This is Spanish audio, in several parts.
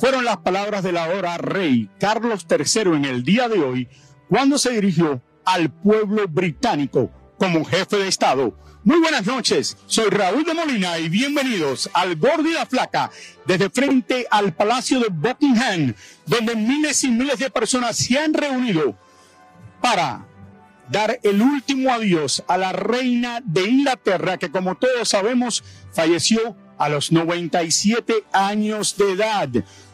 Fueron las palabras del ahora rey Carlos III en el día de hoy cuando se dirigió al pueblo británico como jefe de Estado. Muy buenas noches, soy Raúl de Molina y bienvenidos al Gordo y la Flaca desde frente al Palacio de Buckingham, donde miles y miles de personas se han reunido para dar el último adiós a la reina de Inglaterra, que como todos sabemos falleció a los 97 años de edad.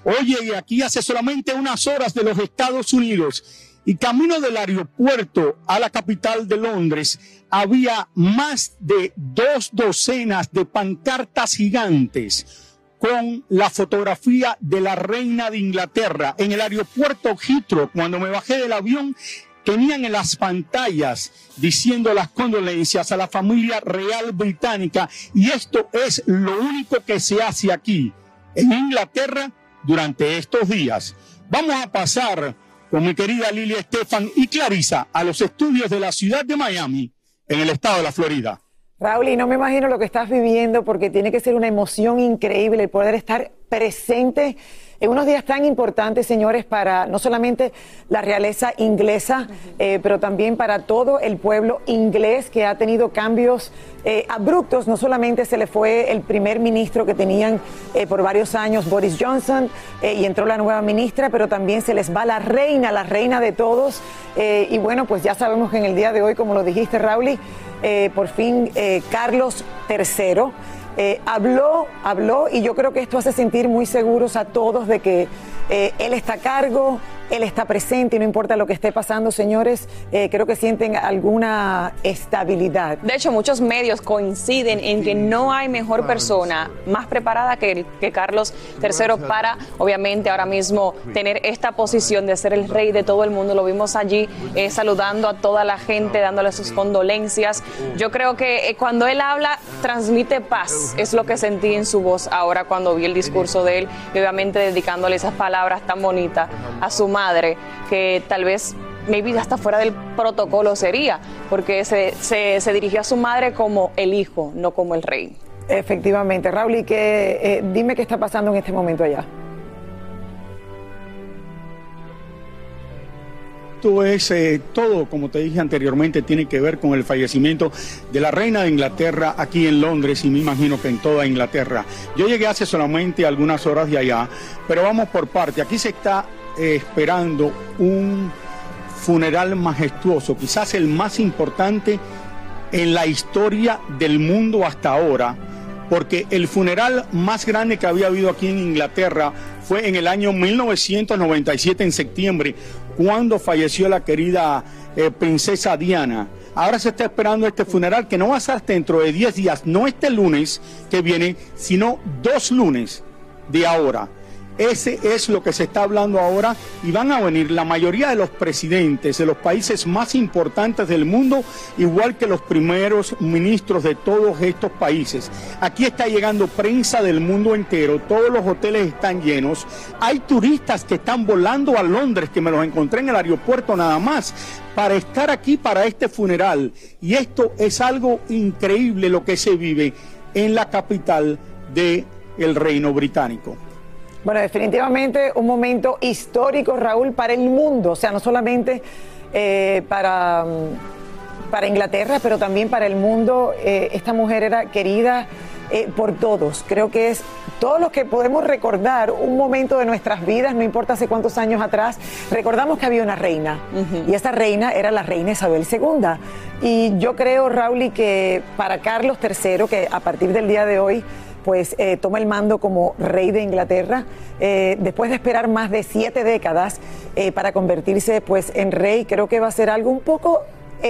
Oye, aquí hace solamente unas horas de los Estados Unidos y camino del aeropuerto a la capital de Londres había más de dos docenas de pancartas gigantes con la fotografía de la reina de Inglaterra. En el aeropuerto Heathrow, cuando me bajé del avión, tenían en las pantallas diciendo las condolencias a la familia real británica y esto es lo único que se hace aquí, en Inglaterra, durante estos días. Vamos a pasar con mi querida Lilia Estefan y Clarisa a los estudios de la ciudad de Miami, en el estado de la Florida. Raúl, y no me imagino lo que estás viviendo porque tiene que ser una emoción increíble el poder estar presente en unos días tan importantes, señores, para no solamente la realeza inglesa, eh, pero también para todo el pueblo inglés que ha tenido cambios eh, abruptos. No solamente se le fue el primer ministro que tenían eh, por varios años, Boris Johnson, y entró la nueva ministra, pero también se les va la reina, la reina de todos. y bueno, pues ya sabemos que en el día de hoy, como lo dijiste, Raúl, por fin Carlos III eh, habló, habló y yo creo que esto hace sentir muy seguros a todos de que eh, él está a cargo, él está presente y no importa lo que esté pasando, señores, eh, creo que sienten alguna estabilidad. De hecho, muchos medios coinciden en que no hay mejor persona más preparada que, que Carlos III para, obviamente, ahora mismo tener esta posición de ser el rey de todo el mundo. Lo vimos allí eh, saludando a toda la gente, dándole sus condolencias. Yo creo que eh, cuando él habla, transmite paz. Es lo que sentí en su voz ahora cuando vi el discurso de él y obviamente dedicándole esas palabras tan bonitas a su madre, que tal vez maybe hasta fuera del protocolo sería, porque se, se, dirigió a su madre como el hijo, no como el rey. Efectivamente, Raúl, y que, eh, dime qué está pasando en este momento allá. es eh, todo, como te dije anteriormente, tiene que ver con el fallecimiento de la reina de Inglaterra aquí en Londres y me imagino que en toda Inglaterra. Yo llegué hace solamente algunas horas de allá, pero vamos por parte. Aquí se está esperando un funeral majestuoso, quizás el más importante en la historia del mundo hasta ahora, porque el funeral más grande que había habido aquí en Inglaterra fue en el año 1997, en septiembre, cuando falleció la querida eh, princesa Diana. Ahora se está esperando este funeral que no va a ser dentro de 10 días, no este lunes que viene, sino dos lunes de ahora. Ese es lo que se está hablando ahora y van a venir la mayoría de los presidentes de los países más importantes del mundo, igual que los primeros ministros de todos estos países. Aquí está llegando prensa del mundo entero, todos los hoteles están llenos. Hay turistas que están volando a Londres, que me los encontré en el aeropuerto nada más, para estar aquí para este funeral. Y esto es algo increíble lo que se vive en la capital del el Reino Británico. Bueno, definitivamente un momento histórico, Raúl, para el mundo, o sea, no solamente eh, para, mm, para Inglaterra, pero también para el mundo. Eh, esta mujer era querida eh, por todos. Creo que es todos los que podemos recordar un momento de nuestras vidas, no importa hace cuántos años atrás, recordamos que había una reina y esa reina era la reina Isabel II. Y yo creo, Raúl, y que para Carlos III, que a partir del día de hoy pues eh, toma el mando como rey de Inglaterra, eh, después de esperar más de siete décadas eh, para convertirse pues en rey, creo que va a ser algo un poco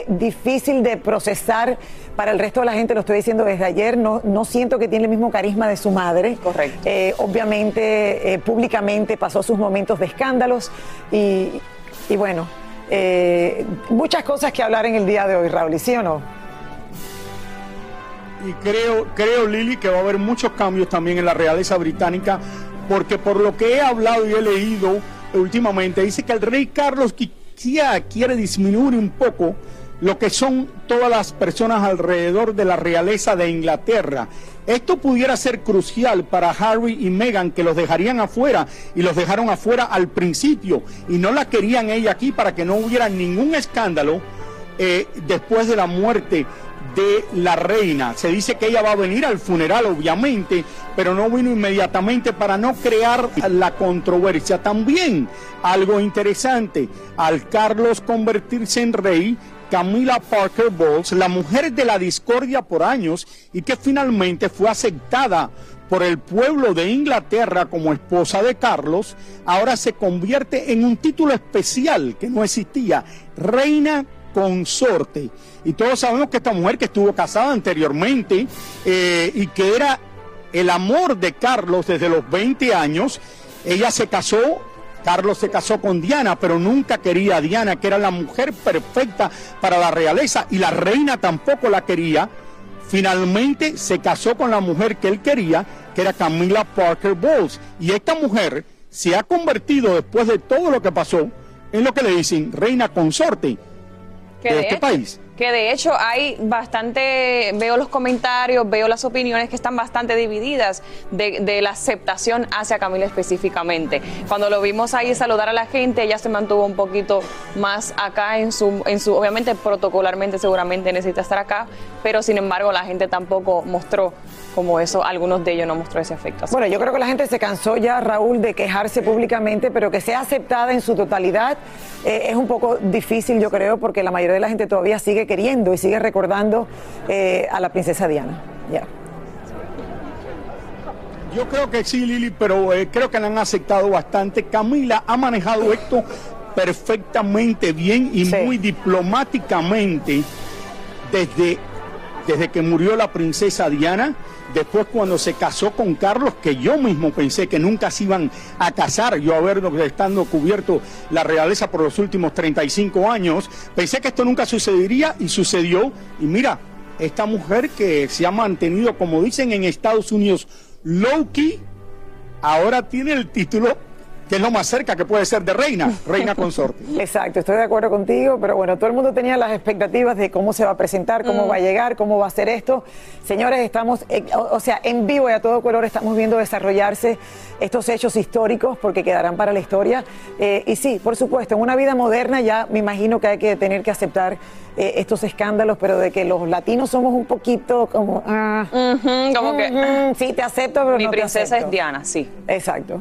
difícil de procesar para el resto de la gente, lo estoy diciendo desde ayer, no, no siento que tiene el mismo carisma de su madre. Correcto. obviamente, públicamente pasó sus momentos de escándalos y, y bueno, muchas cosas que hablar en el día de hoy, Raúl, ¿sí o no? Y creo, creo, Lili, que va a haber muchos cambios también en la realeza británica, porque por lo que he hablado y he leído últimamente, dice que el rey Carlos quiere disminuir un poco lo que son todas las personas alrededor de la realeza de Inglaterra. Esto pudiera ser crucial para Harry y Meghan, que los dejarían afuera y los dejaron afuera al principio y no la querían ella aquí para que no hubiera ningún escándalo eh, después de la muerte de la reina. Se dice que ella va a venir al funeral, obviamente, pero no vino inmediatamente para no crear la controversia. También algo interesante, al Carlos convertirse en rey, Camila Parker Bowles, la mujer de la discordia por años y que finalmente fue aceptada por el pueblo de Inglaterra como esposa de Carlos, ahora se convierte en un título especial que no existía, reina consorte. Y todos sabemos que esta mujer que estuvo casada anteriormente eh, y que era el amor de Carlos desde los 20 años, ella se casó, Carlos se casó con Diana, pero nunca quería a Diana, que era la mujer perfecta para la realeza, y la reina tampoco la quería. Finalmente se casó con la mujer que él quería, que era Camila Parker Bowles. Y esta mujer se ha convertido, después de todo lo que pasó, en lo que le dicen reina consorte de, este país. Que de hecho hay bastante, veo los comentarios, veo las opiniones que están bastante divididas de, la aceptación hacia Camila específicamente. Cuando lo vimos ahí saludar a la gente, ella se mantuvo un poquito más acá en su, en su, obviamente protocolarmente seguramente necesita estar acá, pero sin embargo la gente tampoco mostró como eso, algunos de ellos no mostró ese efecto. bueno, yo creo que la gente se cansó ya, Raúl, de quejarse públicamente, pero que sea aceptada en su totalidad eh, es un poco difícil, yo creo, porque la mayoría de la gente todavía sigue queriendo y sigue recordando eh, a la princesa Diana. Yo creo que sí, Lili, pero eh, creo que la han aceptado bastante. Camila ha manejado esto perfectamente bien y muy diplomáticamente desde, desde que murió la princesa Diana Después cuando se casó con Carlos, que yo mismo pensé que nunca se iban a casar, yo haber estando cubierto la realeza por los últimos 35 años, pensé que esto nunca sucedería y sucedió. Y mira, esta mujer que se ha mantenido, como dicen en Estados Unidos, low-key, ahora tiene el título que es lo más cerca que puede ser de reina, reina consorte. Exacto, estoy de acuerdo contigo, pero bueno, todo el mundo tenía las expectativas de cómo se va a presentar, cómo mm. va a llegar, cómo va a ser esto. Señores, estamos, o, sea, en vivo y a todo color estamos viendo desarrollarse estos hechos históricos porque quedarán para la historia. Eh, y sí, por supuesto, en una vida moderna ya me imagino que hay que tener que aceptar eh, estos escándalos, pero de que los latinos somos un poquito como... Ah, como que... sí, te acepto, pero Mi princesa es Diana, sí. Exacto.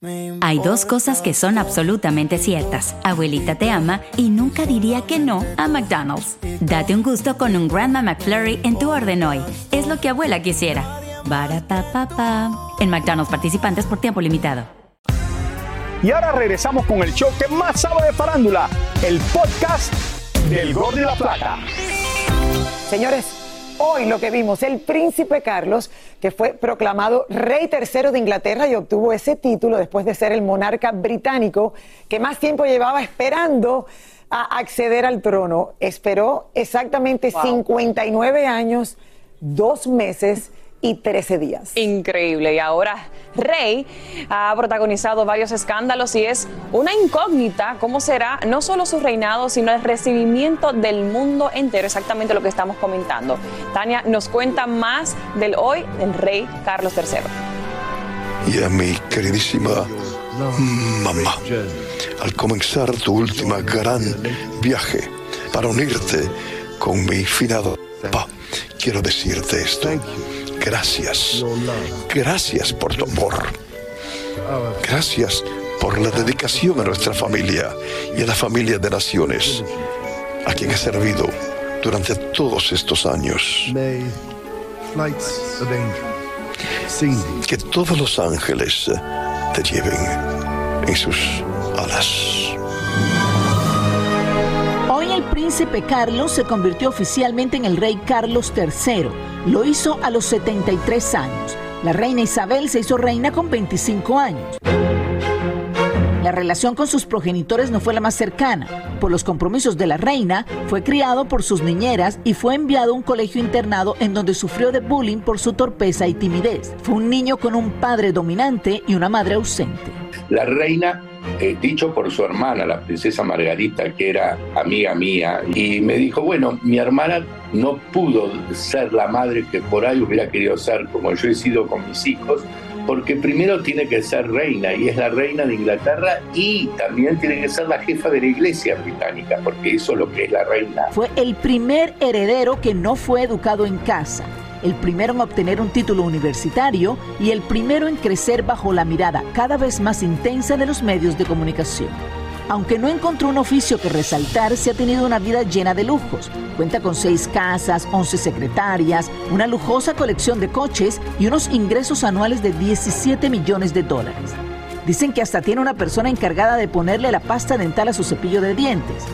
Hay dos cosas que son absolutamente ciertas. Abuelita te ama y nunca diría que no a McDonald's. Date un gusto con un Grandma McFlurry en tu orden hoy. Es lo que abuela quisiera. En McDonald's participantes por tiempo limitado. Y ahora regresamos con el show que más sabe de farándula, el podcast del Gol de la Plata. Señores, hoy lo que vimos, el príncipe Carlos, que fue proclamado rey tercero de Inglaterra y obtuvo ese título después de ser el monarca británico que más tiempo llevaba esperando a acceder al trono. Esperó exactamente 59 años, dos meses y 13 días. Increíble. Y ahora Rey ha protagonizado varios escándalos y es una incógnita cómo será no solo su reinado, sino el recibimiento del mundo entero, exactamente lo que estamos comentando. Tania nos cuenta más del hoy del rey Carlos III. Y a mi queridísima mamá, al comenzar tu última gran viaje para unirte con mi finado papá, quiero decirte esto. Gracias. Gracias por tu amor. Gracias por la dedicación a nuestra familia y a la familia de naciones, a quien he servido durante todos estos años. Que todos los ángeles te lleven en sus alas. Hoy el príncipe Carlos se convirtió oficialmente en el rey Carlos III. Lo hizo a los 73 años. La reina Isabel se hizo reina con 25 años. La relación con sus progenitores no fue la más cercana. Por los compromisos de la reina, fue criado por sus niñeras y fue enviado a un colegio internado en donde sufrió de bullying por su torpeza y timidez. Fue un niño con un padre dominante y una madre ausente. La reina eh, dicho por su hermana, la princesa Margarita, que era amiga mía, y me dijo, bueno, mi hermana no pudo ser la madre que por ahí hubiera querido ser, como yo he sido con mis hijos, porque primero tiene que ser reina, y es la reina de Inglaterra, y también tiene que ser la jefa de la iglesia británica, porque eso es lo que es la reina. Fue el primer heredero que no fue educado en casa el primero en obtener un título universitario y el primero en crecer bajo la mirada cada vez más intensa de los medios de comunicación. Aunque no encontró un oficio que resaltar, se ha tenido una vida llena de lujos. Cuenta con seis casas, once secretarias, una lujosa colección de coches y unos ingresos anuales de 17 millones de dólares. Dicen que hasta tiene una persona encargada de ponerle la pasta dental a su cepillo de dientes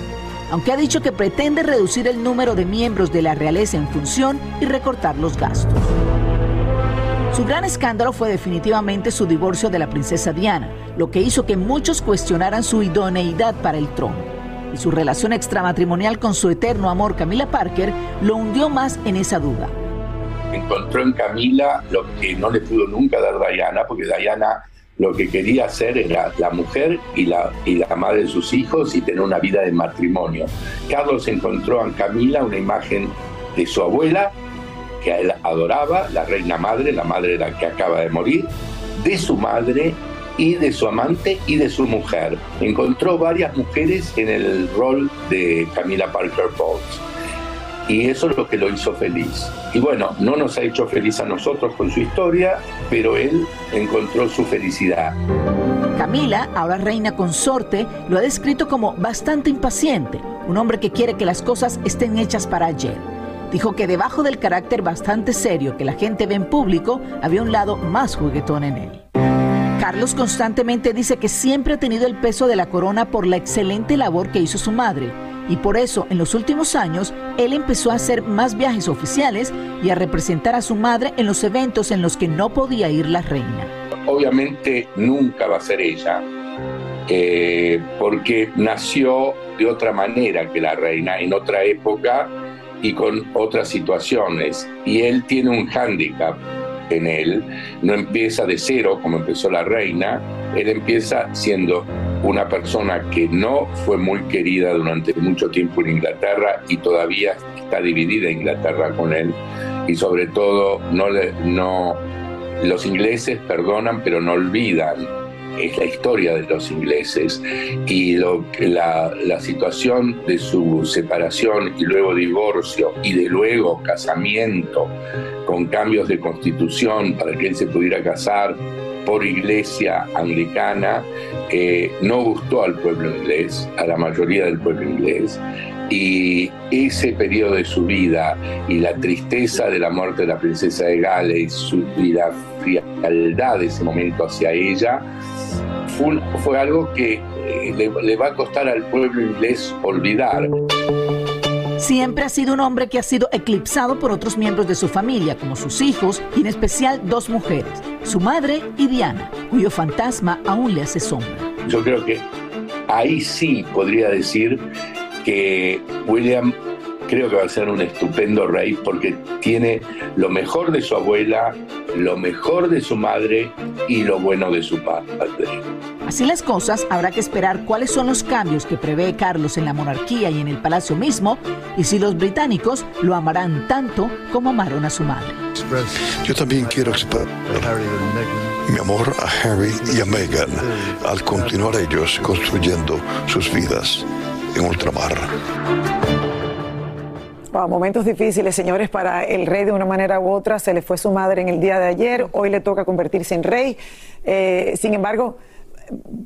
aunque ha dicho que pretende reducir el número de miembros de la realeza en función y recortar los gastos. Su gran escándalo fue definitivamente su divorcio de la princesa Diana, lo que hizo que muchos cuestionaran su idoneidad para el trono. Y su relación extramatrimonial con su eterno amor Camila Parker lo hundió más en esa duda. Encontró en Camila lo que no le pudo nunca dar Diana, porque Diana lo que quería hacer era la mujer y la, y la madre de sus hijos y tener una vida de matrimonio. Carlos encontró en Camila una imagen de su abuela, que a él adoraba, la reina madre, la madre de la que acaba de morir, de su madre y de su amante y de su mujer. Encontró varias mujeres en el rol de Camila Parker Bowles y eso es lo que lo hizo feliz. Y bueno, no nos ha hecho feliz a nosotros con su historia, pero él encontró su felicidad. Camila, ahora reina consorte, lo ha descrito como bastante impaciente, un hombre que quiere que las cosas estén hechas para ayer. Dijo que debajo del carácter bastante serio que la gente ve en público, había un lado más juguetón en él. Carlos constantemente dice que siempre ha tenido el peso de la corona por la excelente labor que hizo su madre y por eso en los últimos años él empezó a hacer más viajes oficiales y a representar a su madre en los eventos en los que no podía ir la reina. Obviamente nunca va a ser ella, eh, porque nació de otra manera que la reina, en otra época, y con otras situaciones. Y él tiene un hándicap en él, no empieza de cero como empezó la reina, él empieza siendo una persona que no fue muy querida durante mucho tiempo en Inglaterra y todavía está dividida Inglaterra con él. Y sobre todo no, no los ingleses perdonan pero no olvidan. Es la historia de los ingleses. Y lo, la, la situación de su separación y luego divorcio y de luego casamiento con cambios de constitución para que él se pudiera casar por iglesia anglicana, eh, no gustó al pueblo inglés, a la mayoría del pueblo inglés. Y ese periodo de su vida y la tristeza de la muerte de la princesa de Gales y, la frialdad de ese momento hacia ella fue, algo que eh, le va a costar al pueblo inglés olvidar. Siempre ha sido un hombre que ha sido eclipsado por otros miembros de su familia, como sus hijos y en especial dos mujeres, su madre y Diana, cuyo fantasma aún le hace sombra. Yo creo que ahí sí podría decir que William creo que va a ser un estupendo rey porque tiene lo mejor de su abuela, lo mejor de su madre y lo bueno de su padre. Así las cosas, habrá que esperar cuáles son los cambios que prevé Carlos en la monarquía y en el palacio mismo y si los británicos lo amarán tanto como amaron a su madre. Yo también quiero expresar mi amor a Harry y a Meghan al continuar ellos construyendo sus vidas en ultramar momentos difíciles, señores, para el rey de una manera u otra. Se le fue su madre en el día de ayer, hoy le toca convertirse en rey. Eh, sin embargo,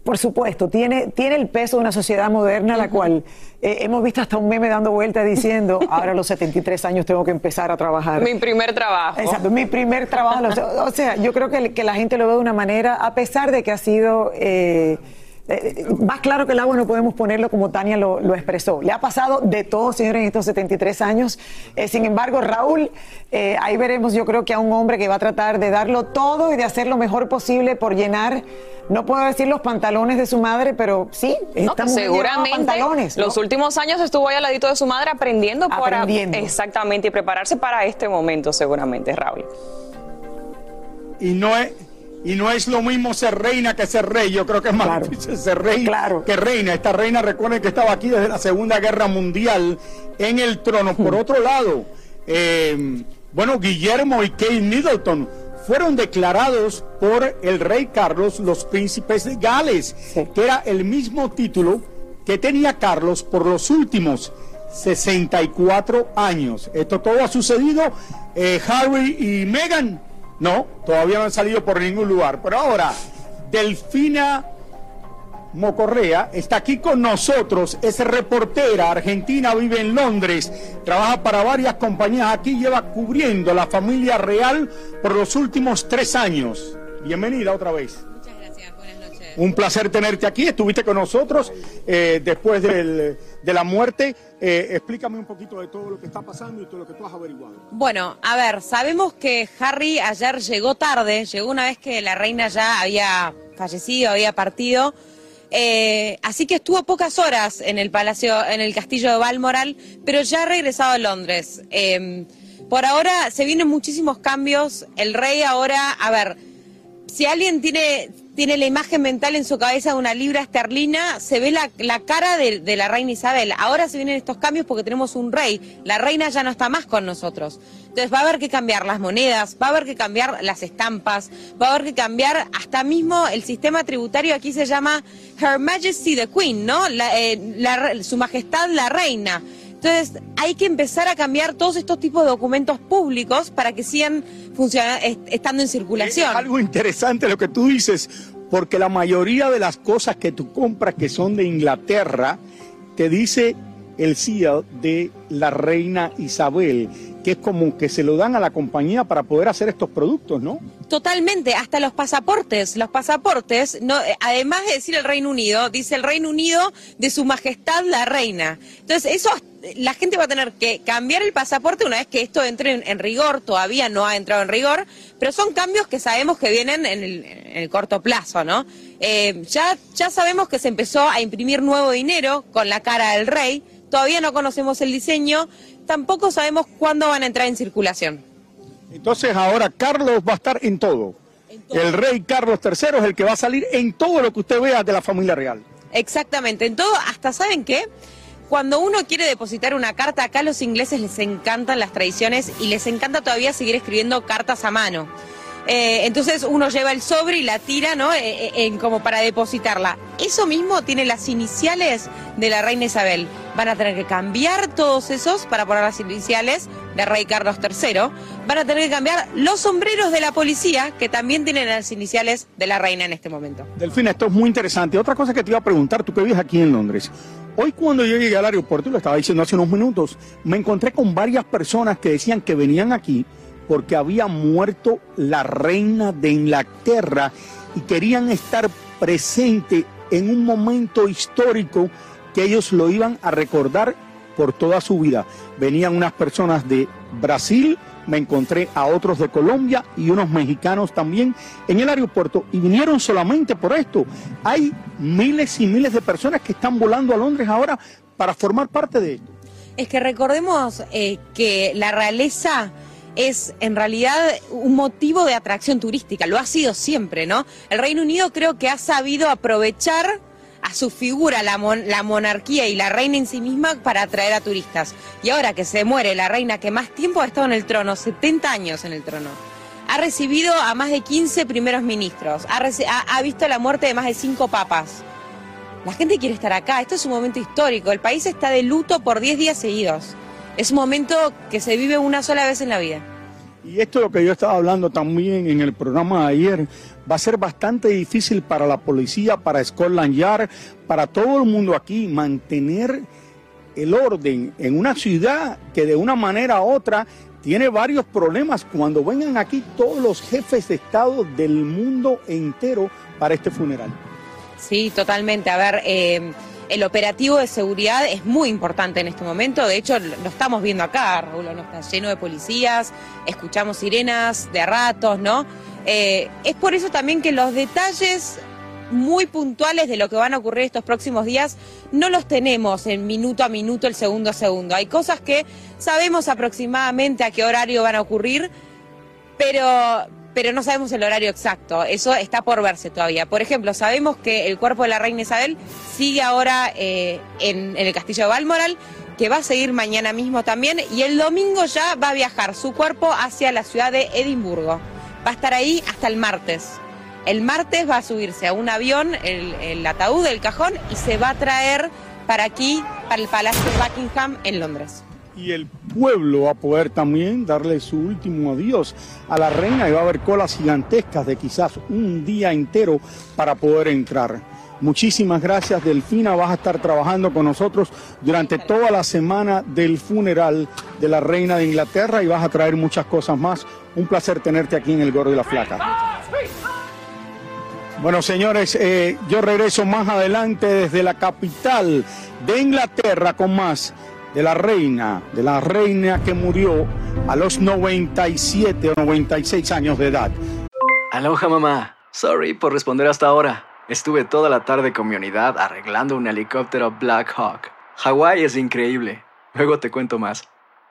por supuesto, tiene, tiene el peso de una sociedad moderna, la cual eh, hemos visto hasta un meme dando vuelta diciendo, ahora a los 73 años tengo que empezar a trabajar. Mi primer trabajo. Exacto, mi primer trabajo. o sea, yo creo que, que, la gente lo ve de una manera, a pesar de que ha sido... Eh, eh, más claro que el agua no podemos ponerlo como Tania lo, expresó. Le ha pasado de todo, señores, en estos 73 años. Eh, sin embargo, Raúl, eh, ahí veremos, yo creo que a un hombre que va a tratar de darlo todo y de hacer lo mejor posible por llenar, no puedo decir los pantalones de su madre, pero sí, estamos seguramente pantalones. Los últimos años estuvo ahí al ladito de su madre aprendiendo, aprendiendo. Para, exactamente, y prepararse para este momento, seguramente, Raúl. Y no es y no es lo mismo ser reina que ser rey. Yo creo que es más difícil ser rey que reina. Esta reina, recuerden que estaba aquí desde la Segunda Guerra Mundial en el trono. Por hmm. otro lado, eh, bueno, Guillermo y Kate Middleton fueron declarados por el rey Carlos los príncipes de Gales, que era el mismo título que tenía Carlos por los últimos 64 años. Esto todo ha sucedido. Eh, Harry y Meghan no, todavía no han salido por ningún lugar. Pero ahora, Delfina Mocorrea está aquí con nosotros, es reportera argentina, vive en Londres, trabaja para varias compañías aquí, lleva cubriendo la familia real por los últimos tres años. Bienvenida otra vez. Un placer tenerte aquí, estuviste con nosotros eh, después de la muerte eh, explícame un poquito de todo lo que está pasando y todo lo que tú has averiguado. Bueno, a ver, sabemos que Harry ayer llegó tarde, llegó una vez que la reina ya había fallecido, había partido. Eh, así que estuvo pocas horas en el palacio, en el castillo de Balmoral, pero ya ha regresado a Londres. Em, por ahora se vienen muchísimos cambios. El rey ahora, a ver, si alguien tiene tiene la imagen mental en su cabeza de una libra esterlina, se ve la, cara de, la reina Isabel. Ahora se vienen estos cambios porque tenemos un rey. La reina ya no está más con nosotros. Entonces va a haber que cambiar las monedas, va a haber que cambiar las estampas, va a haber que cambiar hasta mismo el sistema tributario. Aquí se llama Her Majesty the Queen, ¿no? Eh, su Majestad la Reina. Entonces, hay que empezar a cambiar todos estos tipos de documentos públicos para que sigan estando en circulación. Es algo interesante lo que tú dices, porque la mayoría de las cosas que tú compras que son de Inglaterra, te dice el seal de la reina Isabel, que es como que se lo dan a la compañía para poder hacer estos productos, ¿no? Totalmente, hasta los pasaportes. Los pasaportes, no, eh, además de decir el Reino Unido, dice el Reino Unido de Su Majestad la Reina. Entonces, eso la gente va a tener que cambiar el pasaporte una vez que esto entre en, rigor, todavía no ha entrado en rigor, pero son cambios que sabemos que vienen en el, corto plazo, ¿no? Eh, ya, ya sabemos que se empezó a imprimir nuevo dinero con la cara del rey, todavía no conocemos el diseño, tampoco sabemos cuándo van a entrar en circulación. Entonces ahora Carlos va a estar en todo. El rey Carlos III es el que va a salir en todo lo que usted vea de la familia real. Exactamente, en todo, hasta saben qué, cuando uno quiere depositar una carta, acá a los ingleses les encantan las tradiciones y les encanta todavía seguir escribiendo cartas a mano. Eh, entonces uno lleva el sobre y la tira, ¿no? Eh, eh, como para depositarla. Eso mismo tiene las iniciales de la reina Isabel. Van a tener que cambiar todos esos para poner las iniciales de rey Carlos III. Van a tener que cambiar los sombreros de la policía, que también tienen las iniciales de la reina en este momento. Delfina, esto es muy interesante. Otra cosa que te iba a preguntar, tú que vives aquí en Londres. Hoy cuando yo llegué al aeropuerto, lo estaba diciendo hace unos minutos, me encontré con varias personas que decían que venían aquí porque había muerto la reina de Inglaterra y querían estar presente en un momento histórico que ellos lo iban a recordar por toda su vida. Venían unas personas de Brasil, me encontré a otros de Colombia y unos mexicanos también en el aeropuerto y vinieron solamente por esto. Hay miles y miles de personas que están volando a Londres ahora para formar parte de esto. Es que recordemos eh, que la realeza es en realidad un motivo de atracción turística, lo ha sido siempre, ¿no? El Reino Unido creo que ha sabido aprovechar a su figura la, la, monarquía y la reina en sí misma para atraer a turistas. Y ahora que se muere la reina que más tiempo ha estado en el trono, 70 años en el trono, ha recibido a más de 15 primeros ministros, ha, ha visto la muerte de más de 5 papas. La gente quiere estar acá, esto es un momento histórico, el país está de luto por 10 días seguidos es un momento que se vive una sola vez en la vida. Y esto es lo que yo estaba hablando también en el programa de ayer. Va a ser bastante difícil para la policía, para Scotland Yard, para todo el mundo aquí mantener el orden en una ciudad que de una manera u otra tiene varios problemas cuando vengan aquí todos los jefes de Estado del mundo entero para este funeral. Sí, totalmente. A ver, eh, el operativo de seguridad es muy importante en este momento. De hecho, lo estamos viendo acá, Raúl, ¿no? está lleno de policías, escuchamos sirenas de ratos, ¿no? Eh, es por eso también que los detalles muy puntuales de lo que van a ocurrir estos próximos días no los tenemos en minuto a minuto, el segundo a segundo. Hay cosas que sabemos aproximadamente a qué horario van a ocurrir, pero, pero no sabemos el horario exacto. Eso está por verse todavía. Por ejemplo, sabemos que el cuerpo de la reina Isabel sigue ahora eh, en, el castillo de Balmoral, que va a seguir mañana mismo también, y el domingo ya va a viajar su cuerpo hacia la ciudad de Edimburgo. Va a estar ahí hasta el martes. El martes va a subirse a un avión, el, el ataúd, el cajón, y se va a traer para aquí, para el Palacio de Buckingham en Londres y el pueblo va a poder también darle su último adiós a la reina y va a haber colas gigantescas de quizás un día entero para poder entrar. Muchísimas gracias Delfina, vas a estar trabajando con nosotros durante toda la semana del funeral de la reina de Inglaterra y vas a traer muchas cosas más. Un placer tenerte aquí en el Gordo y la Flaca. Bueno, señores, eh, yo regreso más adelante desde la capital de Inglaterra con más de la reina, de la reina que murió a los 97 o 96 años de edad. Aloha mamá, sorry por responder hasta ahora. Estuve toda la tarde con mi unidad arreglando un helicóptero Black Hawk. Hawái es increíble. Luego te cuento más.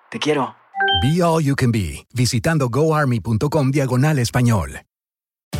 Te quiero. Be All You Can Be, visitando goarmy.com diagonal español.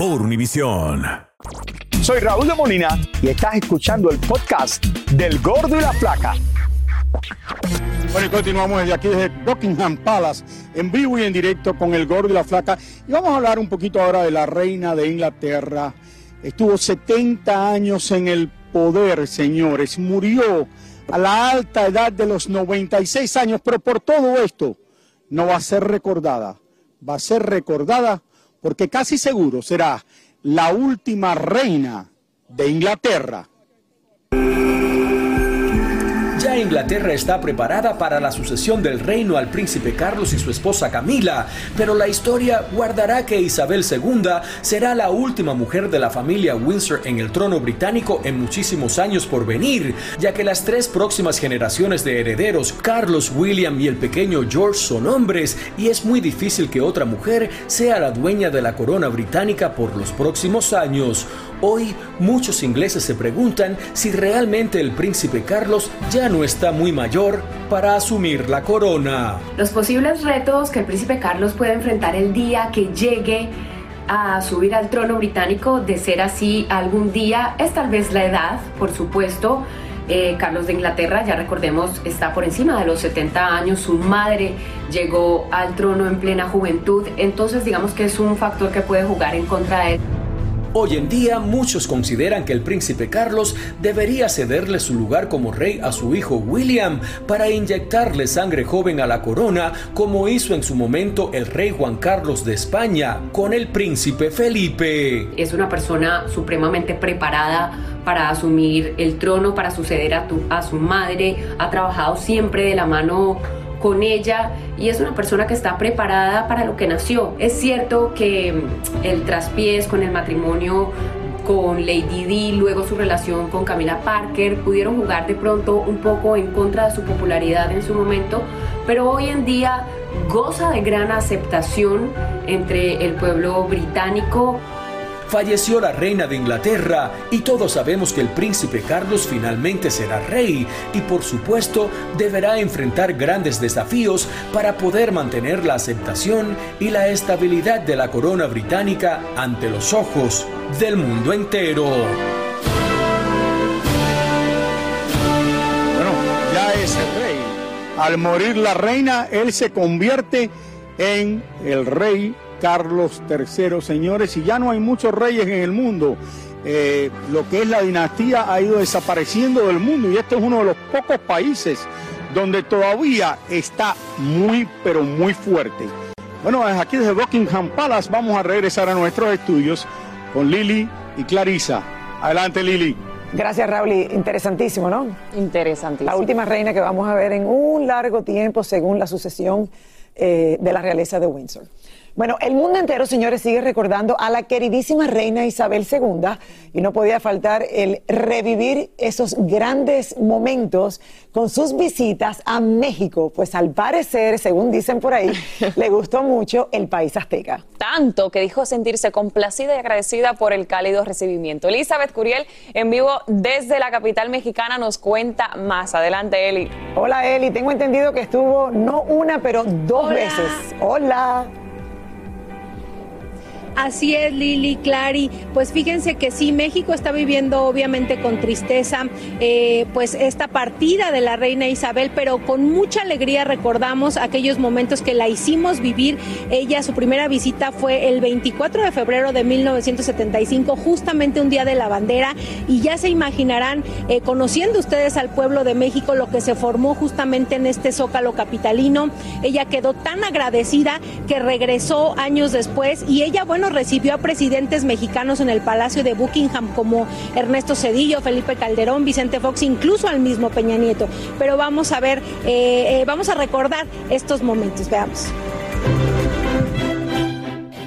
por Univisión. Soy Raúl de Molina y estás escuchando el podcast del Gordo y la Placa. Bueno, y continuamos desde aquí, desde Buckingham Palace, en vivo y en directo con el gordo y la flaca. Y vamos a hablar un poquito ahora de la reina de Inglaterra. Estuvo 70 años en el poder, señores. Murió a la alta edad de los 96 años, pero por todo esto no va a ser recordada. Va a ser recordada porque casi seguro será la última reina de Inglaterra. Inglaterra está preparada para la sucesión del reino al príncipe Carlos y su esposa Camila, pero la historia guardará que Isabel II será la última mujer de la familia Windsor en el trono británico en muchísimos años por venir, ya que las tres próximas generaciones de herederos, Carlos, William y el pequeño George, son hombres y es muy difícil que otra mujer sea la dueña de la corona británica por los próximos años. Hoy muchos ingleses se preguntan si realmente el príncipe Carlos ya no está muy mayor para asumir la corona. Los posibles retos que el príncipe Carlos puede enfrentar el día que llegue a subir al trono británico, de ser así algún día, es tal vez la edad, por supuesto. Eh, Carlos de Inglaterra, ya recordemos, está por encima de los 70 años, su madre llegó al trono en plena juventud, entonces digamos que es un factor que puede jugar en contra de él. Hoy en día muchos consideran que el príncipe Carlos debería cederle su lugar como rey a su hijo William para inyectarle sangre joven a la corona como hizo en su momento el rey Juan Carlos de España con el príncipe Felipe. Es una persona supremamente preparada para asumir el trono, para suceder a, su madre, ha trabajado siempre de la mano con ella y es una persona que está preparada para lo que nació. Es cierto que mm, el traspiés con el matrimonio con Lady Di, luego su relación con Camila Parker, pudieron jugar de pronto un poco en contra de su popularidad en su momento, pero hoy en día goza de gran aceptación entre el pueblo británico falleció la reina de Inglaterra y todos sabemos que el príncipe Carlos finalmente será rey y por supuesto deberá enfrentar grandes desafíos para poder mantener la aceptación y la estabilidad de la corona británica ante los ojos del mundo entero. Bueno, ya es el rey. Al morir la reina, él se convierte en el rey Carlos III, señores, y ya no hay muchos reyes en el mundo. Eh, lo que es la dinastía ha ido desapareciendo del mundo y este es uno de los pocos países donde todavía está muy, pero muy fuerte. Bueno, aquí desde Buckingham Palace vamos a regresar a nuestros estudios con Lili y Clarisa. Adelante, Lili. Gracias, Raúl. Interesantísimo, ¿no? Interesantísimo. La última reina que vamos a ver en un largo tiempo según la sucesión eh, de la realeza de Windsor. Bueno, el mundo entero, señores, sigue recordando a la queridísima reina Isabel II y no podía faltar el revivir esos grandes momentos con sus visitas a México, pues al parecer, según dicen por ahí, le gustó mucho el país azteca. Tanto que dijo sentirse complacida y agradecida por el cálido recibimiento. Elizabeth Curiel, en vivo desde la capital mexicana, nos cuenta más. Adelante, Eli. Hola, Eli. Tengo entendido que estuvo no una, pero dos veces. Hola. Así es, Lili, Clary. Pues fíjense que sí, México está viviendo obviamente con tristeza eh, pues esta partida de la reina Isabel, pero con mucha alegría recordamos aquellos momentos que la hicimos vivir. Ella, su primera visita fue el 24 de febrero de 1975, justamente un día de la bandera, y ya se imaginarán, eh, conociendo ustedes al pueblo de México, lo que se formó justamente en este zócalo capitalino. Ella quedó tan agradecida que regresó años después y ella, bueno, recibió a presidentes mexicanos en el Palacio de Buckingham como Ernesto Cedillo, Felipe Calderón, Vicente Fox, incluso al mismo Peña Nieto. Pero vamos a ver, eh, eh, vamos a recordar estos momentos, veamos.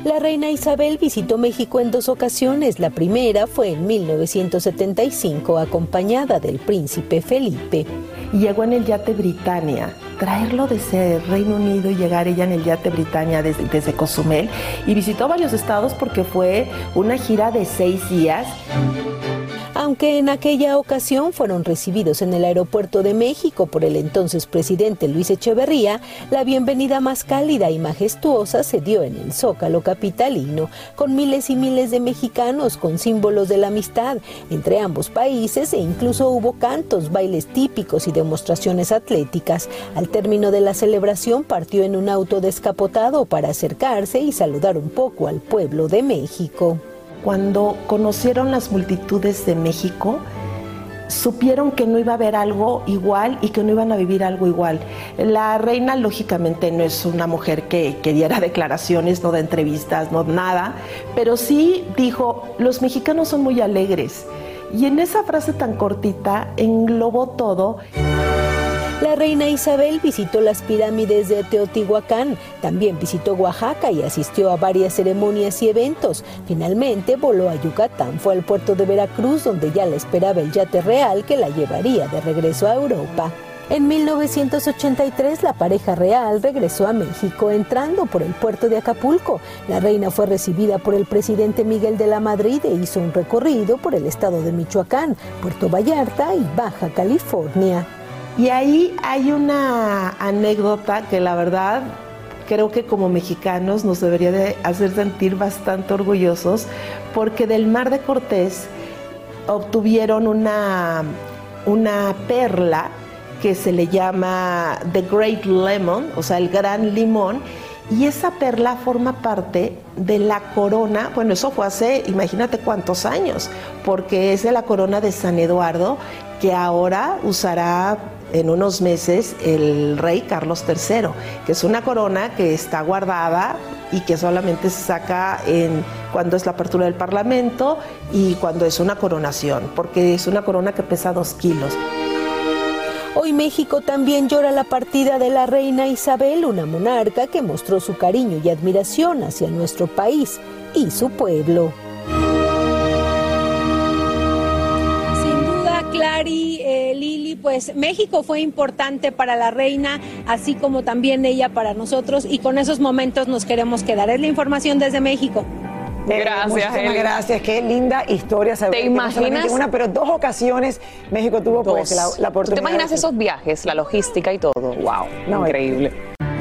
La reina Isabel visitó México en dos ocasiones. La primera fue en 1975 acompañada del príncipe Felipe. Llegó en el yate Britannia. Traerlo desde Reino Unido y llegar ella en el yate Britannia desde, desde Cozumel. Y visitó varios estados porque fue una gira de seis días aunque en aquella ocasión fueron recibidos en el aeropuerto de México por el entonces presidente Luis Echeverría, la bienvenida más cálida y majestuosa se dio en el Zócalo capitalino, con miles y miles de mexicanos con símbolos de la amistad entre ambos países e incluso hubo cantos, bailes típicos y demostraciones atléticas. Al término de la celebración partió en un auto descapotado para acercarse y saludar un poco al pueblo de México. Cuando conocieron las multitudes de México, supieron que no iba a haber algo igual y que no iban a vivir algo igual. La reina lógicamente no es una mujer que, que diera declaraciones, no de entrevistas, no nada, pero sí dijo, los mexicanos son muy alegres. Y en esa frase tan cortita englobó todo. La reina Isabel visitó las pirámides de Teotihuacán, también visitó Oaxaca y asistió a varias ceremonias y eventos. Finalmente voló a Yucatán, fue al puerto de Veracruz donde ya la esperaba el yate real que la llevaría de regreso a Europa. En 1983 la pareja real regresó a México entrando por el puerto de Acapulco. La reina fue recibida por el presidente Miguel de la Madrid e hizo un recorrido por el estado de Michoacán, Puerto Vallarta y Baja California. Y ahí hay una anécdota que la verdad creo que como mexicanos nos debería de hacer sentir bastante orgullosos porque del Mar de Cortés obtuvieron una, una perla que se le llama The Great Lemon, o sea, el gran limón, y esa perla forma parte de la corona, bueno, eso fue hace, imagínate cuántos años, porque es de la corona de San Eduardo, que ahora usará en unos meses el rey Carlos III, que es una corona que está guardada y que solamente se saca en cuando es la apertura del Parlamento y cuando es una coronación, porque es una corona que pesa dos kilos. Hoy México también llora la partida de la reina Isabel, una monarca que mostró su cariño y admiración hacia nuestro país y su pueblo. Clary, eh, Lili, pues México fue importante para la reina, así como también ella para nosotros, y con esos momentos nos queremos quedar. Es la información desde México. Gracias, Eli. gracias. Qué linda historia. ¿Te que no imaginas? Una, pero dos ocasiones México tuvo pues, la, Dos. la ¿Tú oportunidad. te imaginas de- esos viajes, la logística y todo? ¡Wow! No, increíble.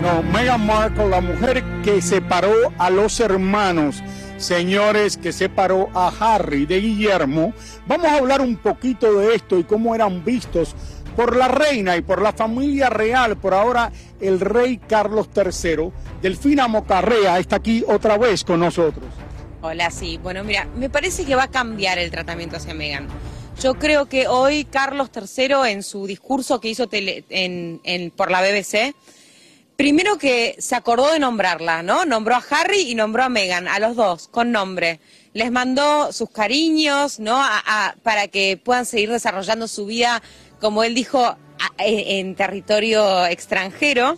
No, Meghan Markle, la mujer que separó a los hermanos, señores, que separó a Harry de Guillermo. Vamos a hablar un poquito de esto y cómo eran vistos por la reina y por la familia real. Por ahora, el rey Carlos III. Delfina Mocarrea está aquí otra vez con nosotros. Hola, sí. Bueno, mira, me parece que va a cambiar el tratamiento hacia Meghan. Yo creo que hoy Carlos III, en su discurso que hizo por la BBC, primero que se acordó de nombrarla, ¿no? Nombró a Harry y nombró a Meghan, a los dos, con nombre. Les mandó sus cariños, ¿no? Para que puedan seguir desarrollando su vida, como él dijo, a- en, territorio extranjero.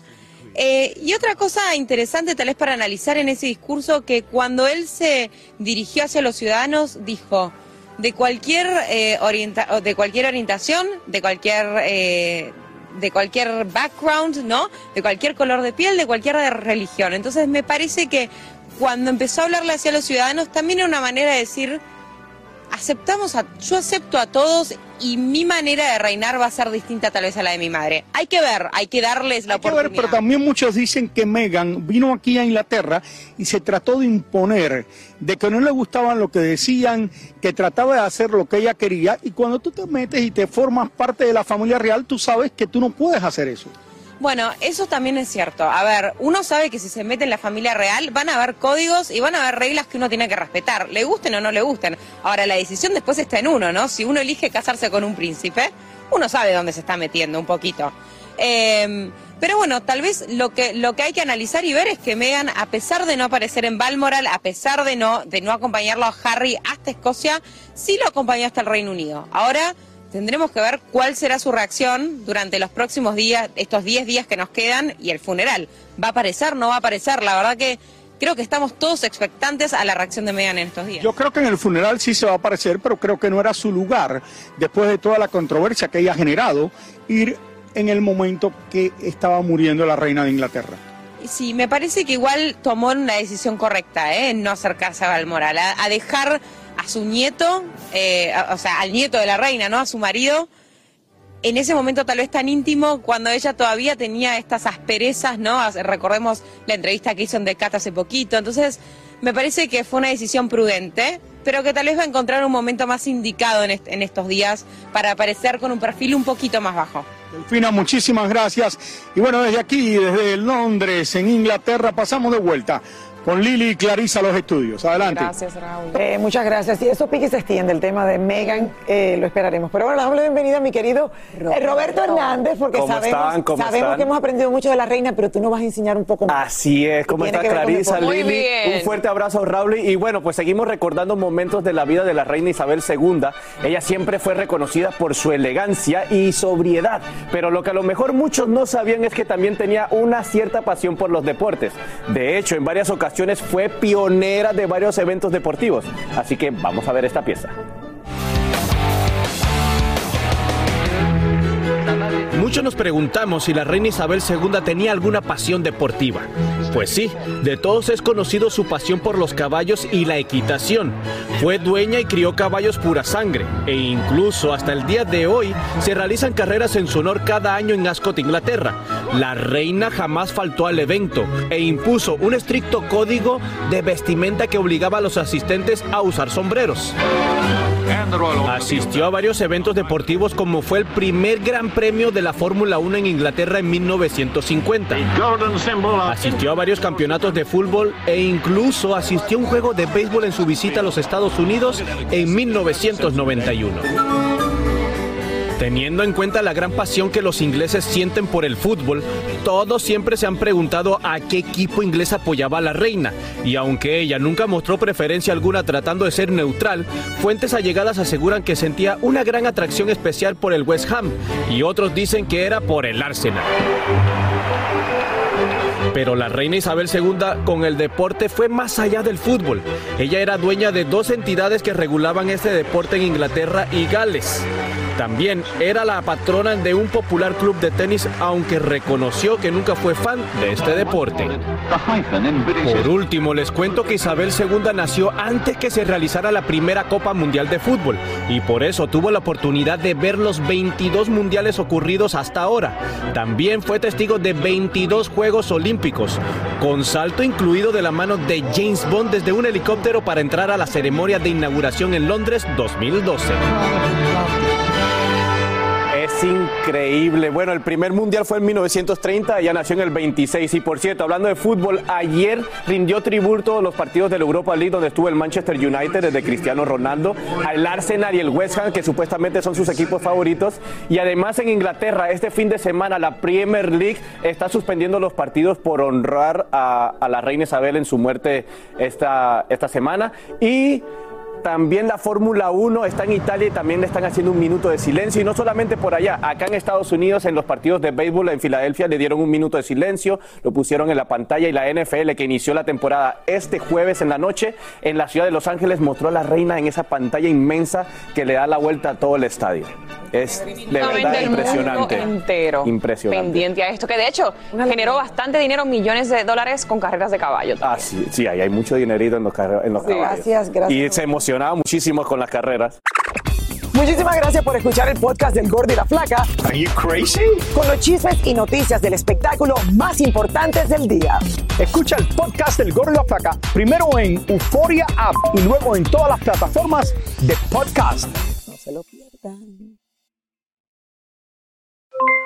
Eh, y otra cosa interesante tal vez para analizar en ese discurso, que cuando él se dirigió hacia los ciudadanos, dijo, de cualquier, eh, orienta- de cualquier orientación, de cualquier, eh, de cualquier background, ¿no? De cualquier color de piel, de cualquier religión. Entonces me parece que cuando empezó a hablarle hacia los ciudadanos, también era una manera de decir, aceptamos a, yo acepto a todos y mi manera de reinar va a ser distinta tal vez a la de mi madre. Hay que ver, hay que darles la Hay que ver, pero también muchos dicen que Meghan vino aquí a Inglaterra y se trató de imponer, de que no le gustaban lo que decían, que trataba de hacer lo que ella quería, y cuando tú te metes y te formas parte de la familia real, tú sabes que tú no puedes hacer eso. Bueno, eso también es cierto. A ver, uno sabe que si se mete en la familia real van a haber códigos y van a haber reglas que uno tiene que respetar, le gusten o no le gusten. Ahora, la decisión después está en uno, ¿no? Si uno elige casarse con un príncipe, uno sabe dónde se está metiendo un poquito. Eh, pero bueno, tal vez lo que, lo que hay que analizar y ver es que Meghan, a pesar de no aparecer en Balmoral, a pesar de no, de no acompañarlo a Harry hasta Escocia, sí lo acompañó hasta el Reino Unido. Ahora tendremos que ver cuál será su reacción durante los próximos días, estos 10 días que nos quedan y el funeral. ¿Va a aparecer? ¿No va a aparecer? La verdad que creo que estamos todos expectantes a la reacción de Meghan en estos días. Yo creo que en el funeral sí se va a aparecer, pero creo que no era su lugar, después de toda la controversia que ella ha generado, ir en el momento que estaba muriendo la reina de Inglaterra. Sí, me parece que igual tomó una decisión correcta, ¿eh? no acercarse a Balmoral, a, a dejar a su nieto, eh, o sea, al nieto de la reina, ¿no? A su marido, en ese momento tal vez tan íntimo, cuando ella todavía tenía estas asperezas, ¿no? Recordemos la entrevista que hizo en Decat hace poquito. Entonces, me parece que fue una decisión prudente, pero que tal vez va a encontrar un momento más indicado en, en estos días para aparecer con un perfil un poquito más bajo. Delfina, muchísimas gracias. Y bueno, desde aquí, desde Londres, en Inglaterra, pasamos de vuelta con Lili y Clarisa a los estudios. Adelante. Gracias, Raúl. Eh, muchas gracias. Y eso pique y se extiende, el tema de Megan, eh, lo esperaremos. Pero bueno, le damos la bienvenida a mi querido eh, Roberto Hernández, porque ¿Cómo sabemos, están? ¿Cómo sabemos están? que hemos aprendido mucho de la reina, pero tú nos vas a enseñar un poco más. Así es, ¿cómo está Clarisa, Lili? Un fuerte abrazo, Raúl. Y bueno, pues seguimos recordando momentos de la vida de la reina Isabel II. Ella siempre fue reconocida por su elegancia y sobriedad, pero lo que a lo mejor muchos no sabían es que también tenía una cierta pasión por los deportes. De hecho, en varias ocasiones fue pionera de varios eventos deportivos. Así que vamos a ver esta pieza. Muchos nos preguntamos si la reina Isabel II tenía alguna pasión deportiva. Pues sí, de todos es conocido su pasión por los caballos y la equitación. Fue dueña y crió caballos pura sangre, e incluso hasta el día de hoy se realizan carreras en su honor cada año en Ascot, Inglaterra. La reina jamás faltó al evento e impuso un estricto código de vestimenta que obligaba a los asistentes a usar sombreros. Asistió a varios eventos deportivos como fue el primer Gran Premio de la Fórmula 1 en Inglaterra en 1950. Asistió a varios campeonatos de fútbol e incluso asistió a un juego de béisbol en su visita a los Estados Unidos en 1991. Teniendo en cuenta la gran pasión que los ingleses sienten por el fútbol, todos siempre se han preguntado a qué equipo inglés apoyaba a la reina. Y aunque ella nunca mostró preferencia alguna tratando de ser neutral, fuentes allegadas aseguran que sentía una gran atracción especial por el West Ham y otros dicen que era por el Arsenal. Pero la reina Isabel II con el deporte fue más allá del fútbol. Ella era dueña de dos entidades que regulaban este deporte en Inglaterra y Gales. También era la patrona de un popular club de tenis, aunque reconoció que nunca fue fan de este deporte. Por último, les cuento que Isabel II nació antes que se realizara la primera Copa Mundial de Fútbol y por eso tuvo la oportunidad de ver los 22 mundiales ocurridos hasta ahora. También fue testigo de 22 Juegos Olímpicos, con salto incluido de la mano de James Bond desde un helicóptero para entrar a la ceremonia de inauguración en Londres 2012. Increíble. Bueno, el primer mundial fue en 1930, ella nació en el 26. Y por cierto, hablando de fútbol, ayer rindió tributo a los partidos de la Europa League donde estuvo el Manchester United desde Cristiano Ronaldo, al Arsenal y el West Ham, que supuestamente son sus equipos favoritos. Y además en Inglaterra, este fin de semana, la Premier League está suspendiendo los partidos por honrar a, a la reina Isabel en su muerte esta, esta semana. Y también la Fórmula 1 está en Italia y también le están haciendo un minuto de silencio. Y no solamente por allá, acá en Estados Unidos, en los partidos de béisbol en Filadelfia, le dieron un minuto de silencio, lo pusieron en la pantalla y la NFL, que inició la temporada este jueves en la noche, en la ciudad de Los Ángeles, mostró a la reina en esa pantalla inmensa que le da la vuelta a todo el estadio. Es de verdad mundo impresionante. entero Impresionante. pendiente a esto, que de hecho generó bastante dinero, millones de dólares con carreras de caballo. Ah, sí, sí, ahí hay mucho dinerito en los, en los Sí. caballos. Gracias, gracias. Y se emocionaba muchísimo con las carreras. Muchísimas gracias por escuchar el podcast del Gordo y la Flaca. Are you crazy? Con los chismes y noticias del espectáculo más importantes del día. Escucha el podcast del Gordo y la Flaca primero en Euforia App y luego en todas las plataformas de podcast. No se lo pierdan.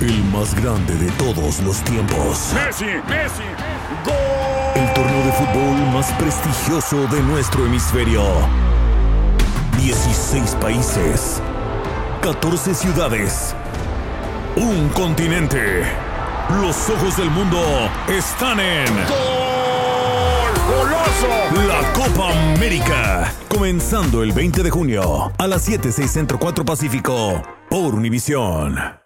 El más grande de todos los tiempos. Messi, Messi, El torneo de fútbol más prestigioso de nuestro hemisferio. 16 países, 14 ciudades, un continente. Los ojos del mundo están en la Copa América. Comenzando el 20 de junio a las 7, 6 Centro 4 Pacífico por Univisión.